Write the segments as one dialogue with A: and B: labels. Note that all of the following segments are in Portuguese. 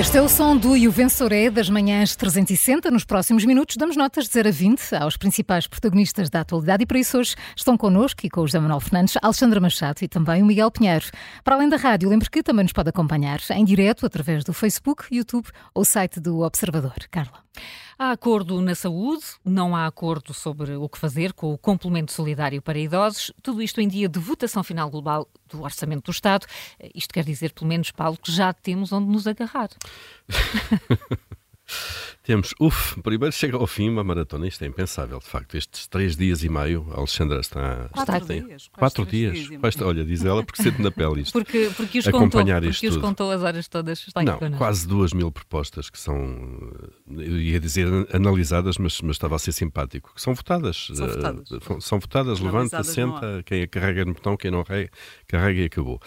A: Este é o som do E o Venceré das manhãs 360. Nos próximos minutos damos notas de 0 a 20 aos principais protagonistas da atualidade e para isso hoje estão connosco e com o José Manuel Fernandes, Alexandra Machado e também o Miguel Pinheiro. Para além da rádio, lembre que também nos pode acompanhar em direto através do Facebook, YouTube ou site do Observador. Carla.
B: Há acordo na saúde, não há acordo sobre o que fazer com o complemento solidário para idosos, tudo isto em dia de votação final global do Orçamento do Estado. Isto quer dizer, pelo menos, Paulo, que já temos onde nos agarrar.
C: Temos, uff, primeiro chega ao fim uma maratona, isto é impensável, de facto. Estes três dias e meio, a Alexandra está.
B: Quatro
C: está,
B: dias.
C: Quatro dias. dias olha, diz ela, porque sente na pele isto.
B: Porque, porque os, acompanhar contou, porque os contou as horas todas. Está
C: Não, quase duas mil propostas que são, eu ia dizer analisadas, mas, mas estava a ser simpático, que são votadas.
B: São votadas. Uh,
C: são votadas, levanta, senta, quem carrega no botão, quem não carrega e acabou.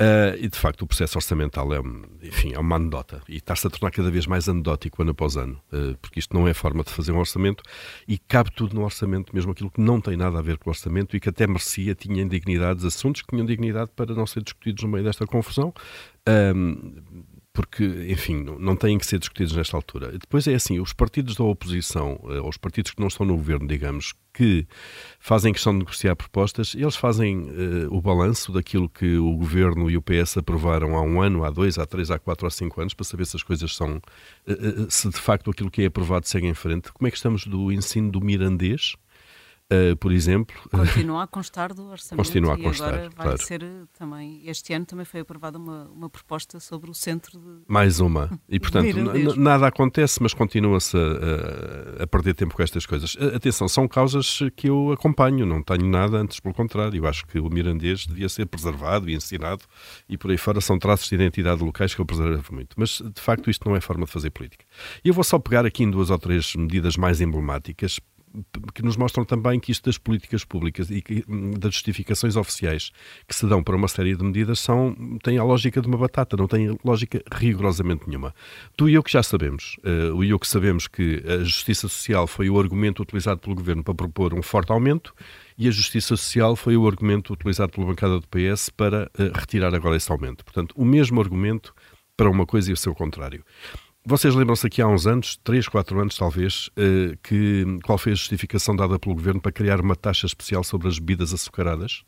C: Uh, e de facto o processo orçamental é, enfim, é uma anedota e está-se a tornar cada vez mais anedótico ano após ano, uh, porque isto não é forma de fazer um orçamento e cabe tudo no orçamento, mesmo aquilo que não tem nada a ver com o orçamento e que até merecia, tinha dignidades, assuntos que tinham dignidade para não ser discutidos no meio desta confusão. Uh, porque, enfim, não têm que ser discutidos nesta altura. Depois é assim, os partidos da oposição, eh, ou os partidos que não estão no governo, digamos, que fazem questão de negociar propostas, eles fazem uh, o balanço daquilo que o governo e o PS aprovaram há um ano, há dois, há três, há quatro, há cinco anos, para saber se as coisas são, uh, se de facto aquilo que é aprovado segue em frente. Como é que estamos do ensino do mirandês? Uh, por exemplo.
D: Continua a constar do orçamento.
C: Continua a constar.
D: Agora vai
C: claro.
D: ser também. Este ano também foi aprovada uma, uma proposta sobre o centro de.
C: Mais uma. E portanto, nada acontece, mas continua-se a, a, perder tempo com estas coisas. Atenção, são causas que eu acompanho, não tenho nada antes, pelo contrário. Eu acho que o mirandês devia ser preservado e ensinado e por aí fora são traços de identidade locais que eu preservo muito. Mas de facto isto não é forma de fazer política. E eu vou só pegar aqui em duas ou três medidas mais emblemáticas que nos mostram também que isto das políticas públicas e que, hum, das justificações oficiais que se dão para uma série de medidas são, têm a lógica de uma batata, não têm lógica rigorosamente nenhuma. Tu e eu que já sabemos, uh, o e eu que sabemos que a justiça social foi o argumento utilizado pelo governo para propor um forte aumento e a justiça social foi o argumento utilizado pela bancada do PS para uh, retirar agora esse aumento. Portanto, o mesmo argumento para uma coisa e o seu contrário. Vocês lembram-se aqui há uns anos, 3, 4 anos talvez, eh, que qual foi a justificação dada pelo governo para criar uma taxa especial sobre as bebidas açucaradas?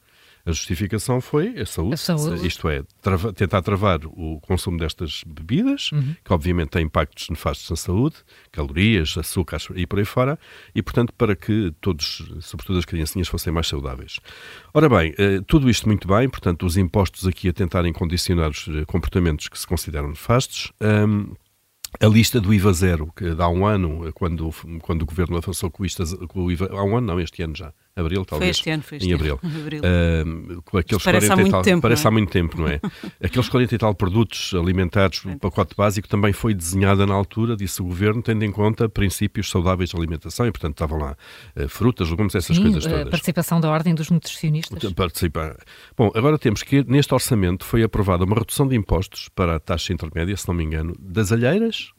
C: A justificação foi a saúde, a saúde. isto é, trava, tentar travar o consumo destas bebidas, uhum. que obviamente têm impactos nefastos na saúde, calorias, açúcares e por aí fora, e portanto para que todos, sobretudo as criancinhas, fossem mais saudáveis. Ora bem, eh, tudo isto muito bem, portanto os impostos aqui a tentarem condicionar os eh, comportamentos que se consideram nefastos. Um, a lista do IVA zero, que há um ano, quando, quando o governo avançou com, isto, com o IVA, há um ano, não, este ano já, abril, talvez.
D: Foi este ano, foi este
C: em abril.
D: abril.
C: Uh, aqueles
D: parece 40 há muito
C: tal,
D: tempo.
C: Parece
D: é?
C: há muito tempo, não é? aqueles 40 e tal produtos alimentares, o pacote básico também foi desenhado na altura, disse o governo, tendo em conta princípios saudáveis de alimentação e, portanto, estavam lá uh, frutas, legumes, essas
B: Sim,
C: coisas todas.
B: A participação da Ordem dos Nutricionistas.
C: Participar. Bom, agora temos que, neste orçamento, foi aprovada uma redução de impostos para a taxa intermédia, se não me engano, das alheiras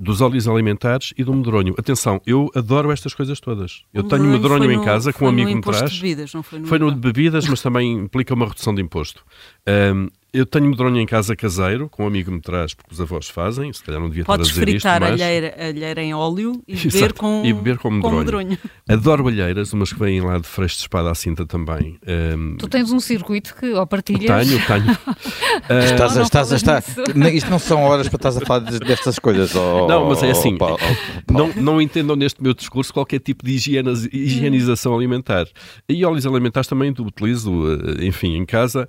C: dos óleos alimentares e do medronho. Atenção, eu adoro estas coisas todas. Eu tenho medronho em casa, que um amigo me traz.
D: Bebidas, não foi no,
C: foi no de bebidas, mas também implica uma redução de imposto. Um, eu tenho medronho em casa caseiro, com um amigo me traz, porque os avós fazem, se calhar não devia
D: Podes
C: estar a dizer isto,
D: fritar
C: mas...
D: alheira, alheira em óleo e beber, com,
C: e beber com medronho.
D: com medronho.
C: Adoro alheiras, umas que vêm lá de freixo de espada à cinta também. Um...
B: Tu tens um circuito que ou partilhas...
C: Tenho, tenho.
E: uh... Estás, a, estás a estar... Isto não são horas para estás a falar destas coisas. Oh,
C: não, mas é assim, oh, oh, não, não entendam neste meu discurso qualquer tipo de higienização alimentar. E óleos alimentares também utilizo, eh, enfim, em casa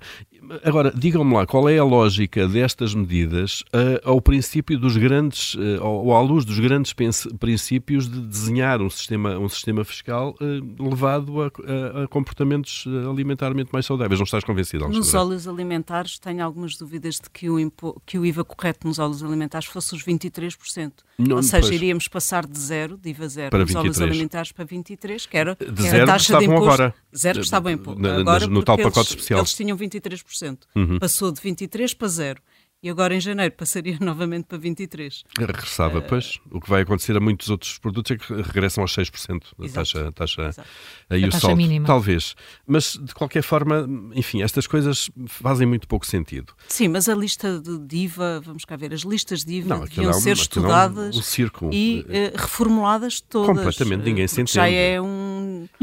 C: Agora, digam-me lá, qual é a lógica destas medidas uh, ao princípio dos grandes, uh, ou à luz dos grandes princípios de desenhar um sistema, um sistema fiscal uh, levado a, a, a, comportamentos alimentarmente mais saudáveis? Não estás convencido, Alexandre?
D: Nos óleos alimentares, tenho algumas dúvidas de que o, impo, que o IVA correto nos óleos alimentares fosse os 23%. Não, ou seja, pois. iríamos passar de zero, de IVA zero,
C: para
D: nos
C: 23.
D: óleos alimentares para 23, que era,
C: de que era a taxa de imposto. Agora.
D: Zero que estavam em
C: agora no tal pacote
D: eles,
C: especial.
D: Eles tinham 23%. Uhum. Passou de 23 para zero. e agora em janeiro passaria novamente para 23%.
C: Regressava, uh, pois. O que vai acontecer a muitos outros produtos é que regressam aos 6% da taxa, taxa, aí
B: a o taxa saldo. Mínima.
C: Talvez. Mas, de qualquer forma, enfim, estas coisas fazem muito pouco sentido.
D: Sim, mas a lista de DIVA, vamos cá ver, as listas de IVA não, deviam é um, ser estudadas
C: é um, um
D: e uh, reformuladas todas.
C: Completamente, ninguém se entende.
D: Já é um,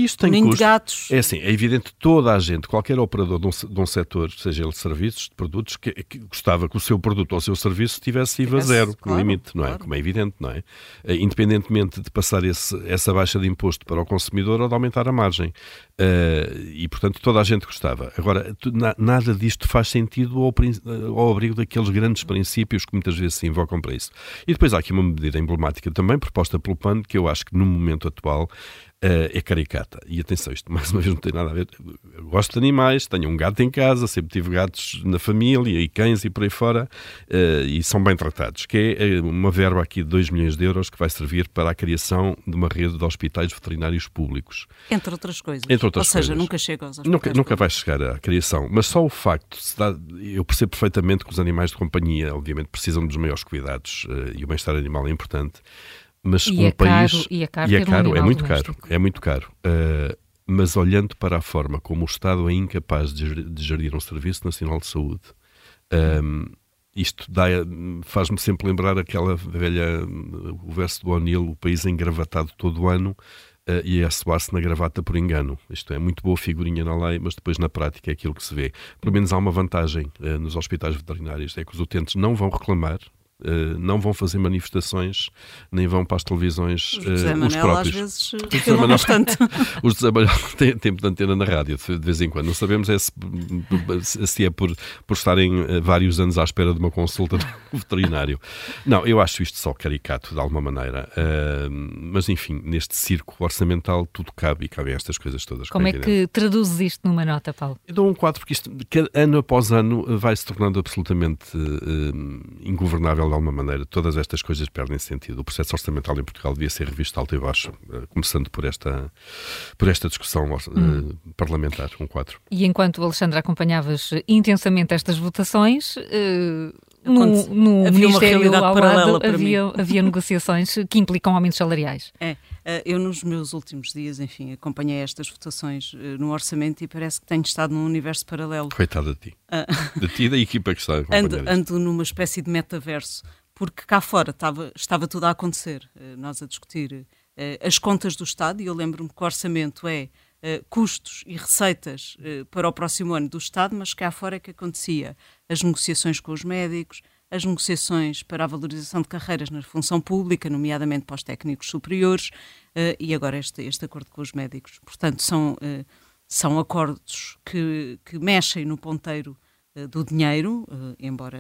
C: Isto tem um custo. gatos. É assim, é evidente toda a gente, qualquer operador de um, de um setor, seja ele de serviços, de produtos, que, que gostava que o seu produto ou o seu serviço tivesse IVA zero, claro, no limite, não é? Claro. Como é evidente, não é? Eh, independentemente de passar esse, essa baixa de imposto para o consumidor ou de aumentar a margem. Uh, e, portanto, toda a gente gostava. Agora, tu, na, nada disto faz sentido ao, ao abrigo daqueles grandes princípios que muitas vezes se invocam para isso. E depois há aqui uma medida emblemática também, proposta pelo PAN, que eu acho que no momento atual Uh, é caricata. E atenção, isto mais uma vez não tem nada a ver. Eu gosto de animais, tenho um gato em casa, sempre tive gatos na família e cães e por aí fora, uh, e são bem tratados. Que é eh, uma verba aqui de 2 milhões de euros que vai servir para a criação de uma rede de hospitais veterinários públicos.
D: Entre outras coisas.
C: Entre outras
D: Ou
C: coisas.
D: seja, nunca chega aos hospitais.
C: Nunca, nunca vai chegar à criação. Mas só o facto, dá, eu percebo perfeitamente que os animais de companhia, obviamente, precisam dos maiores cuidados uh, e o bem-estar animal é importante mas
B: e
C: um
B: é
C: país
B: caro, e é caro,
C: e é, caro,
B: um
C: é muito
B: doméstico.
C: caro, é muito caro. Uh, mas olhando para a forma como o Estado é incapaz de gerir um Serviço Nacional de Saúde, um, isto faz-me sempre lembrar aquela velha, o verso do O'Neill, o país engravatado todo o ano uh, e é assoar-se na gravata por engano. Isto é muito boa figurinha na lei, mas depois na prática é aquilo que se vê. Pelo menos há uma vantagem uh, nos hospitais veterinários, é que os utentes não vão reclamar, Uh, não vão fazer manifestações, nem vão para as televisões uh,
D: José
C: os próprios. às
D: vezes filmam bastante.
C: os José Manuel têm tempo de antena na rádio, de vez em quando. Não sabemos é se, se, é por, por estarem eh, vários anos à espera de uma consulta do veterinário. Não, eu acho isto só caricato, de alguma maneira. Uh, mas, enfim, neste circo orçamental tudo cabe e cabem estas coisas todas.
B: Como é, é que traduzes isto numa nota, Paulo?
C: Eu dou um quadro, porque isto, ano após ano, vai se tornando absolutamente ingovernável de alguma maneira, todas estas coisas perdem sentido. O processo orçamental em Portugal devia ser revisto alto e baixo, eh, começando por esta, por esta discussão hum. uh, parlamentar, um quadro.
B: E enquanto, Alexandre, acompanhavas intensamente estas votações, uh, no, no havia Ministério ao lado havia, havia negociações que implicam aumentos salariais.
D: É, eu nos meus últimos dias, enfim, acompanhei estas votações no orçamento e parece que tenho estado num universo paralelo.
C: Coitada de ti. Uh, de ti e da equipa que está a
D: ando, ando numa espécie de metaverso, porque cá fora estava, estava tudo a acontecer, nós a discutir as contas do Estado, e eu lembro-me que o orçamento é Uh, custos e receitas uh, para o próximo ano do Estado, mas cá fora é que acontecia as negociações com os médicos, as negociações para a valorização de carreiras na função pública, nomeadamente para os técnicos superiores, uh, e agora este, este acordo com os médicos. Portanto, são, são acordos que, que mexem no ponteiro do dinheiro, embora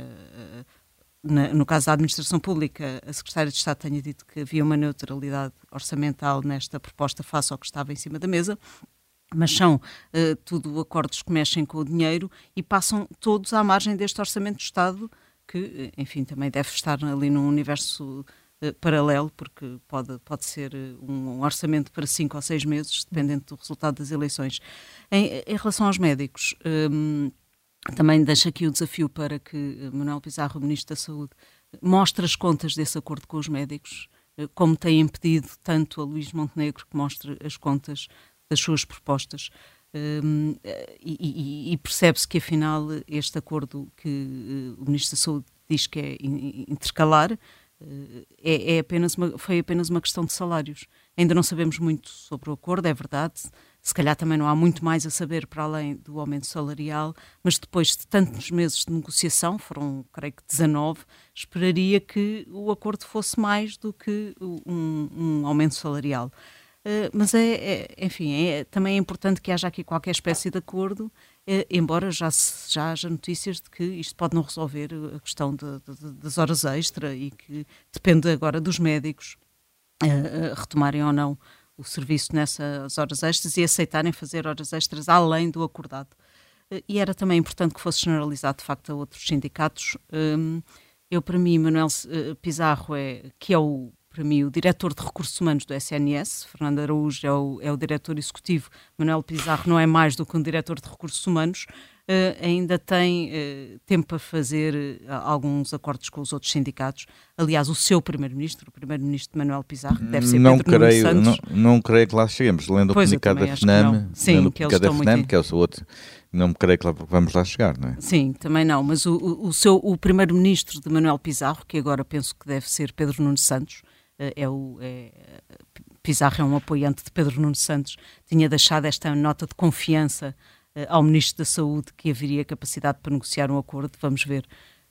D: na, no caso da administração pública, a Secretária de Estado tenha dito que havia uma neutralidade orçamental nesta proposta face ao que estava em cima da mesa, mas são uh, tudo acordos que mexem com o dinheiro e passam todos à margem deste orçamento do Estado, que, eh, enfim, também deve estar ali num universo uh, paralelo, porque pode, pode ser um, orçamento para cinco ou seis meses, dependendo do resultado das eleições. Em, em relação aos médicos, um, também deixo aqui o desafio para que Manuel Pizarro, Ministro da Saúde, mostre as contas desse acordo com os médicos, como tem impedido tanto a Luís Montenegro que mostre as contas das suas propostas. Um, e, e, e percebe-se que afinal este acordo que uh, o Ministro da Saúde diz que é intercalar uh, é, é, apenas uma, foi apenas uma questão de salários. Ainda não sabemos muito sobre o acordo, é verdade, se calhar também não há muito mais a saber para além do aumento salarial, mas depois de tantos meses de negociação, foram creio que 19, esperaria que o acordo fosse mais do que um, um aumento salarial. Uh, mas é, é enfim, é, também é importante que haja aqui qualquer espécie de acordo, eh, embora já, se, já haja notícias de que isto pode não resolver a questão de, de, das horas extra e que depende agora dos médicos retomarem ou não o serviço nessas horas extras e aceitarem fazer horas extras além do acordado. Eh, e era também importante que fosse generalizado, de facto, a outros sindicatos. Hum, eu, para mim, Manuel eh, Pizarro, é, que é o, para mim, o diretor de recursos humanos do SNS, Fernando Araújo é o, é o diretor executivo, Manuel Pizarro não é mais do que um diretor de recursos humanos, uh, ainda tem uh, tempo para fazer uh, alguns acordos com os outros sindicatos. Aliás, o seu primeiro-ministro, o primeiro-ministro Manuel Pizarro, deve ser
E: não
D: Pedro
E: creio,
D: Santos.
E: Não, não creio que lá cheguemos. Lendo
D: pois
E: o comunicado da FNAM,
D: Sim,
E: lendo o
D: que eles
E: da FNAM, que é o outro, não creio que lá, vamos lá chegar, não é?
D: Sim, também não, mas o, o, o seu, o primeiro-ministro de Manuel Pizarro, que agora penso que deve ser Pedro Nuno Santos, é o... É, Pizarro é um apoiante de Pedro Nuno Santos, tinha deixado esta nota de confiança uh, ao Ministro da Saúde que haveria capacidade para negociar um acordo, vamos ver.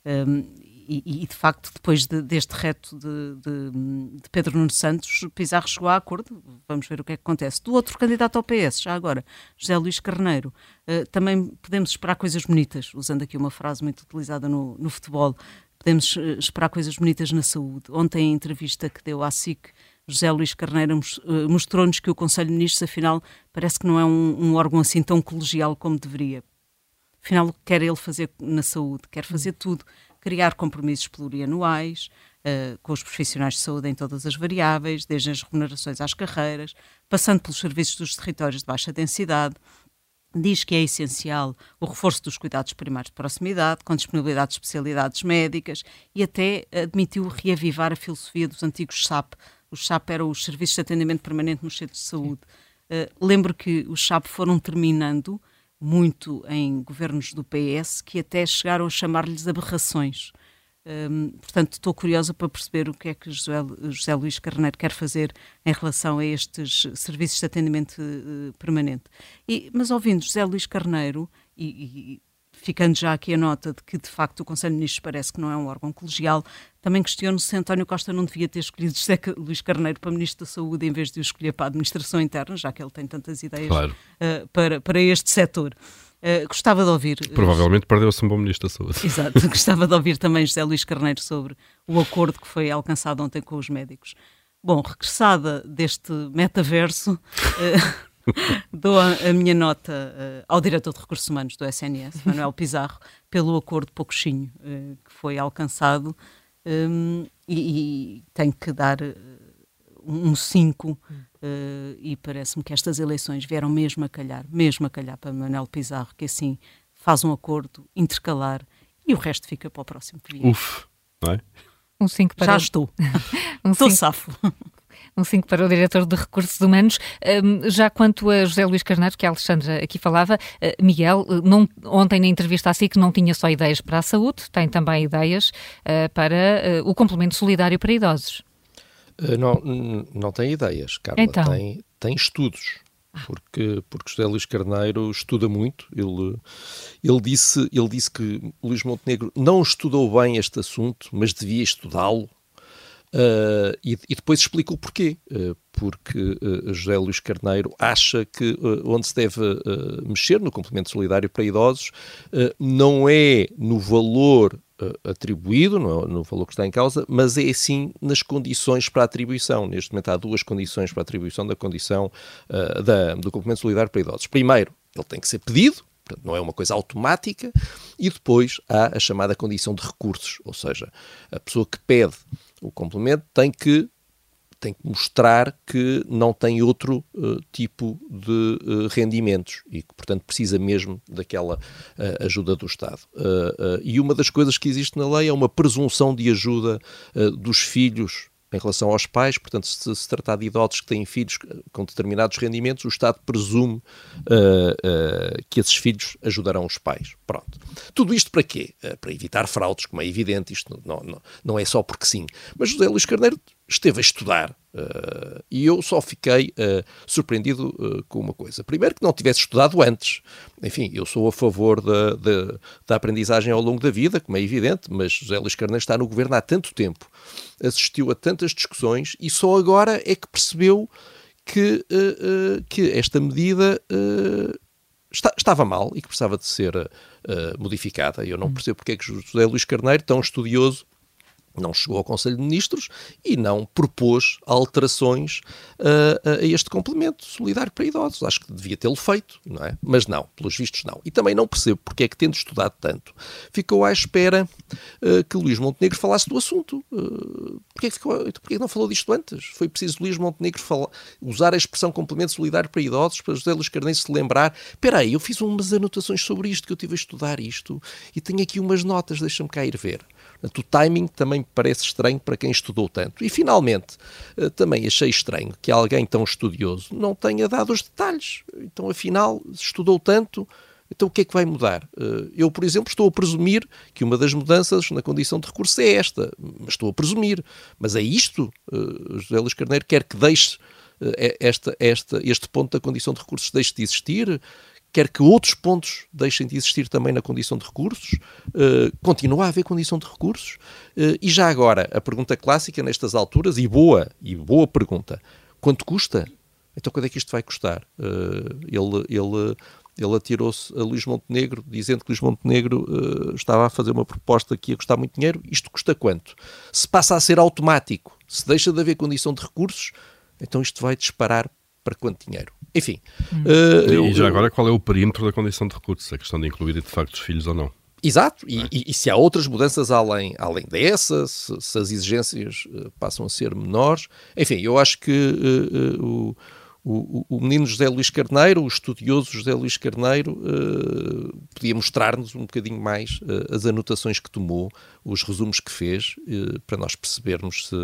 D: Um, e, e, de facto, depois de, deste reto de, de, de, Pedro Nuno Santos, Pizarro chegou a acordo. Vamos ver o que é que acontece. Do outro candidato ao PS, já agora, José Luís Carneiro, uh, também podemos esperar coisas bonitas, usando aqui uma frase muito utilizada no, no futebol. Podemos uh, esperar coisas bonitas na saúde. Ontem, a entrevista que deu à SIC, José Luís Carneiro mostrou-nos que o Conselho de Ministros, afinal, parece que não é um, um, órgão assim tão colegial como deveria. Afinal, o que quer ele fazer na saúde? Quer fazer tudo. Criar compromissos plurianuais, uh, com os profissionais de saúde em todas as variáveis, desde as remunerações às carreiras, passando pelos serviços dos territórios de baixa densidade, diz que é essencial o reforço dos cuidados primários de proximidade, com disponibilidade de especialidades médicas e até admitiu reavivar a filosofia dos antigos SAP, os SAP eram os Serviços de Atendimento Permanente nos Centros de Saúde. Uh, lembro que os SAP foram terminando muito em governos do PS, que até chegaram a chamar-lhes aberrações. Um, portanto, estou curiosa para perceber o que é que José, José Luís Carneiro quer fazer em relação a estes serviços de atendimento uh, permanente. E, mas ouvindo José Luís Carneiro, e, e, ficando já aqui a nota de que, de facto, o Conselho de Ministros parece que não é um órgão colegial, também questiono se António Costa não devia ter escolhido José Luís Carneiro para Ministro da Saúde em vez de o escolher para a Administração Interna, já que ele tem tantas ideias
C: claro.
D: uh, para, para este setor. Uh, gostava de ouvir.
C: Provavelmente perdeu-se um bom Ministro da Saúde.
D: Exato. gostava de ouvir também José Luís Carneiro sobre o acordo que foi alcançado ontem com os médicos. Bom, regressada deste metaverso. Uh, Dou a, a, minha nota uh, ao diretor de recursos humanos do SNS, Manuel Pizarro, pelo acordo uh, que foi alcançado um, e, e tenho que dar um 5 e parece-me que estas eleições vieram mesmo a calhar, mesmo a calhar para Manuel Pizarro, que assim faz um acordo intercalar e o resto fica para o próximo
C: vier. Uf, não é?
B: Um 5 para...
D: Já estou. um estou safo.
B: Um 5 para o diretor de Recursos Humanos. Um, já quanto a José Luís Carneiro, que a Alexandra aqui falava, uh, Miguel, uh, não, ontem na entrevista assim que não tinha só ideias para a saúde, tem também ideias uh, para o complemento solidário para idosos.
F: Não, não tem ideias, Carla, então. tem, tem estudos porque, porque José Luís Carneiro estuda muito. Ele, ele, disse, ele disse que Luís Montenegro não estudou bem este assunto, mas devia estudá-lo. Uh, e, e, depois explica o porquê. Uh, porque uh, José Luís Carneiro acha que onde se deve mexer no complemento solidário para idosos não é no valor atribuído, no, valor que está em causa, mas é sim nas condições para atribuição. Neste momento há duas condições para atribuição da condição da, do complemento solidário para idosos. Primeiro, ele tem que ser pedido, portanto, não é uma coisa automática, e depois há a chamada condição de recursos, ou seja, a pessoa que pede o complemento tem que tem que mostrar que não tem outro uh, tipo de uh, rendimentos e que, portanto, precisa mesmo daquela uh, ajuda do Estado. e uma das coisas que existe na lei é uma presunção de ajuda dos filhos em relação aos pais, portanto, se se tratar de idosos que têm filhos com determinados rendimentos, o Estado presume uh, uh, que esses filhos ajudarão os pais. Pronto. Tudo isto para quê? Uh, para evitar fraudes, como é evidente, isto não, não, não é só porque sim. Mas José Luís Carneiro esteve a estudar Uh, e eu só fiquei uh, surpreendido uh, com uma coisa. Primeiro, que não tivesse estudado antes. Enfim, eu sou a favor da, da, da, aprendizagem ao longo da vida, como é evidente, mas José Luís Carneiro está no governo há tanto tempo, assistiu a tantas discussões e só agora é que percebeu que, que esta medida está, estava mal e que precisava de ser modificada. Eu não hum. percebo porque é que José Luís Carneiro, tão estudioso, não chegou ao Conselho de Ministros e não propôs alterações uh, a este complemento solidário para idosos. Acho que devia tê-lo feito, não é? Mas não, pelos vistos não. E também não percebo porque é que, tendo estudado tanto, ficou à espera uh, que Luís Montenegro falasse do assunto. Uh, porquê, é que ficou, porquê é que não falou disto antes? Foi preciso Luís Montenegro usar a expressão complemento solidário para idosos para José Luís Carneiro se lembrar. Espera aí, eu fiz umas anotações sobre isto, que eu tive a estudar isto, e tenho aqui umas notas, deixa-me cá ir ver. O timing também parece estranho para quem estudou tanto. E, finalmente, eh, também achei estranho que alguém tão estudioso não tenha dado os detalhes. Então, afinal, estudou tanto, então o que é que vai mudar? Eh, eu, por exemplo, estou a presumir que uma das mudanças na condição de recurso é esta, estou a presumir. Mas é isto? Eh, José Luís Carneiro quer que deixe esta, esta, este ponto da condição de recursos deixe de existir? Quer que outros pontos deixem de existir também na condição de recursos, uh, continua a haver condição de recursos. Uh, e já agora, a pergunta clássica nestas alturas, e boa, e boa pergunta, quanto custa? Então quando é que isto vai custar? Uh, ele, ele, ele atirou-se a Luís Montenegro, dizendo que Luís Montenegro uh, estava a fazer uma proposta que ia custar muito dinheiro. Isto custa quanto? Se passa a ser automático, se deixa de haver condição de recursos, então isto vai disparar para quanto dinheiro? Enfim.
C: Hum. Uh, e já agora, qual é o perímetro da condição de recursos? A questão de incluir de facto os filhos ou não?
F: Exato, e, é? e, e, se há outras mudanças além, além dessa, se, se as exigências uh, passam a ser menores, enfim, eu acho que uh, uh, o, o, o, menino José Luís Carneiro, o estudioso José Luís Carneiro, podia mostrar-nos um bocadinho mais as anotações que tomou, os resumos que fez, para nós percebermos se,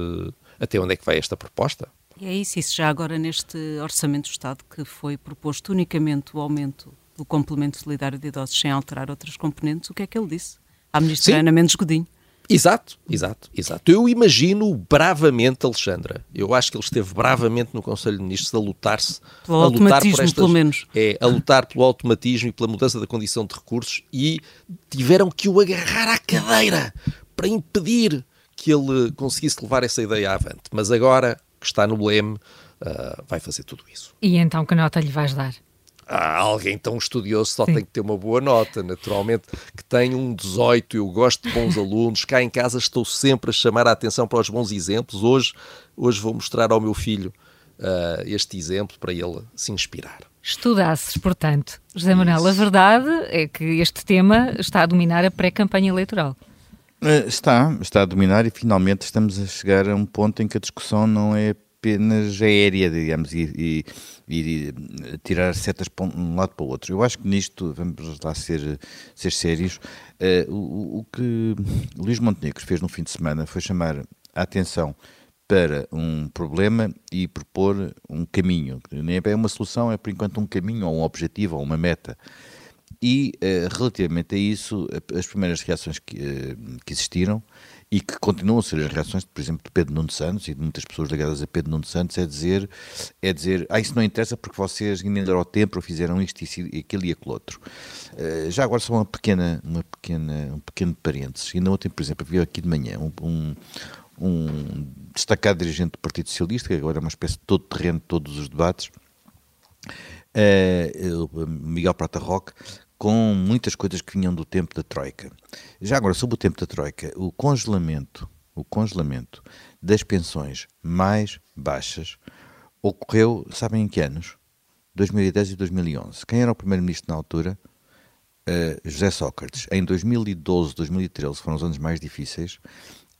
F: até onde é que vai esta proposta.
D: E é isso, isso já agora neste Orçamento do Estado que foi proposto unicamente o aumento do complemento solidário de idosos sem alterar outras componentes, o que é que ele disse? À ministra Sim. Ana Mendes Godinho.
F: Exato, exato, exato. Eu imagino bravamente, Alexandra. Eu acho que ele esteve bravamente no Conselho de Ministros a lutar-se.
D: Pelo a lutar por estas, pelo menos.
F: É, a lutar pelo automatismo e pela mudança da condição de recursos e tiveram que o agarrar à cadeira para impedir que ele conseguisse levar essa ideia avante. Mas agora que está no leme, uh, vai fazer tudo isso.
B: E então que nota lhe vais dar?
F: Ah, alguém tão estudioso só Sim. tem que ter uma boa nota, naturalmente, que tem um 18, eu gosto de bons alunos, cá em casa estou sempre a chamar a atenção para os bons exemplos, hoje, hoje vou mostrar ao meu filho uh, este exemplo para ele se inspirar.
B: Estudasses, portanto. José Manuel, a verdade é que este tema está a dominar a pré-campanha eleitoral.
E: Eh, está, está a dominar e finalmente estamos a chegar a um ponto em que a discussão não é apenas aérea, digamos, e, e, e tirar setas de um lado para o outro. Eu acho que nisto, vamos lá ser, ser sérios, uh, o, o, que Luís Montenegro fez no fim de semana foi chamar a atenção para um problema e propor um caminho. Nem é uma solução, é por enquanto um caminho ou um objetivo ou uma meta. E uh, relativamente a isso, as primeiras reações que, uh, que, existiram e que continuam a ser as reações, por exemplo, de Pedro Nuno Santos e de muitas pessoas ligadas a Pedro Nuno Santos, é dizer, é dizer ah, isso não interessa porque vocês ainda ao tempo fizeram isto e aquilo e aquilo outro. Já agora só uma pequena, uma pequena, um pequeno parênteses. Ainda ontem, por exemplo, havia aqui de manhã um, um um destacado dirigente do Partido Socialista, que agora é uma espécie de todo terreno de todos os debates, uh, Miguel Prata Roque, com muitas coisas que vinham do tempo da Troika. Já agora, sobre o tempo da Troika, o congelamento, o congelamento das pensões mais baixas ocorreu, sabem em que anos? 2010 e 2011. Quem era o primeiro-ministro na altura? Uh, José Sócrates. Em 2012, 2013 foram os anos mais difíceis.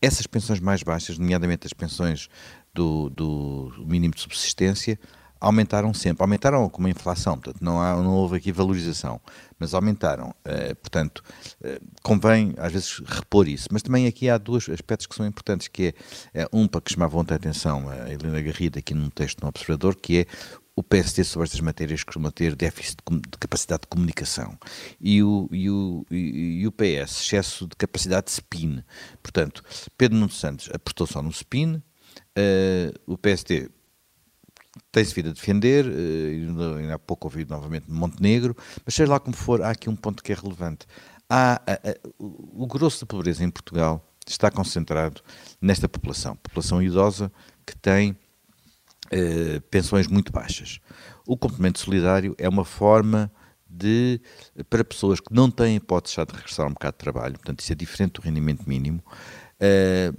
E: Essas pensões mais baixas, nomeadamente as pensões do, do mínimo de subsistência, aumentaram sempre, aumentaram como a inflação, portanto não, há, não houve aqui valorização, mas aumentaram, uh, portanto uh, convém às vezes repor isso, mas também aqui há dois aspectos que são importantes, que é, é um para que chamava ontem a atenção a Helena Garrida aqui num texto no Observador, que é o PSD sobre estas matérias costuma ter déficit de capacidade de comunicação. E o, e o, e o PS, excesso de capacidade de spin. Portanto, Pedro Nuno Santos apostou só no spin, uh, o PSD tem-se vindo a defender, uh, ainda há pouco ouvi novamente Montenegro, mas seja lá como for, há aqui um ponto que é relevante. Há, o, o grosso da pobreza em Portugal está concentrado nesta população, população idosa que tem uh, pensões muito baixas. O complemento solidário é uma forma de, para pessoas que não têm hipótese já de regressar ao mercado de trabalho, portanto isso é diferente do rendimento mínimo, uh,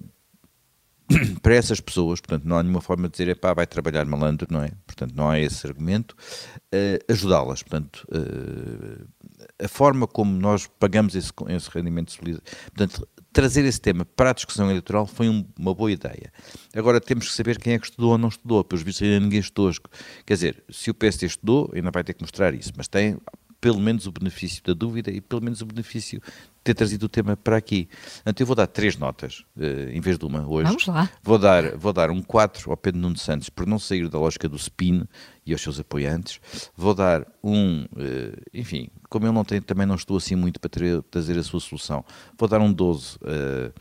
E: para essas pessoas, portanto, não há nenhuma forma de dizer, epá, vai trabalhar malandro, não é? Portanto, não há esse argumento. Uh, Ajudá-las, portanto, uh, a forma como nós pagamos esse, esse rendimento solidário, portanto, trazer esse tema para a discussão eleitoral foi um, uma boa ideia. Agora temos que saber quem é que estudou ou não estudou, pelos vistos ainda ninguém estudou. Quer dizer, se o PSD estudou, ainda vai ter que mostrar isso, mas tem pelo menos o benefício da dúvida e pelo menos o benefício de ter trazido o tema para aqui. Portanto, eu vou dar três notas, uh, em vez de uma hoje.
B: Vamos lá.
E: Vou dar, vou dar um 4 ao Pedro Nuno Santos por não sair da lógica do spin e aos seus apoiantes. Vou dar um, uh, enfim, como eu não tenho, também não estou assim muito para trazer a sua solução, vou dar um 12 uh, eh,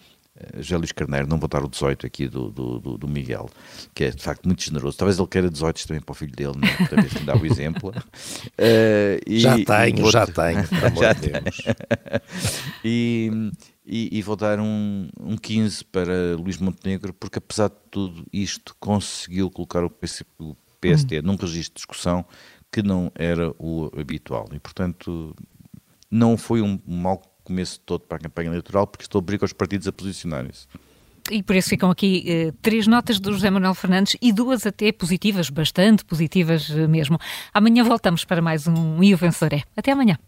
E: José Luís Carneiro, não vou dar o 18 aqui do, do, do, Miguel, que é de facto muito generoso. Talvez ele queira 18 também para o filho dele, não é? Talvez me dá o exemplo.
F: Uh, e, já tenho, já tenho, já de Deus.
E: e, e, e, vou dar um, um 15 para Luís Montenegro, porque apesar de tudo isto conseguiu colocar o, PC, o PSD hum. num registro de discussão que não era o habitual. E portanto não foi um mau começo todo para a campanha eleitoral, porque estou a obrigar os partidos a posicionarem-se.
B: E por isso ficam aqui eh, três notas do José Manuel Fernandes e duas até positivas, bastante positivas eh, mesmo. Amanhã voltamos para mais um E o Vencedor é. Até amanhã.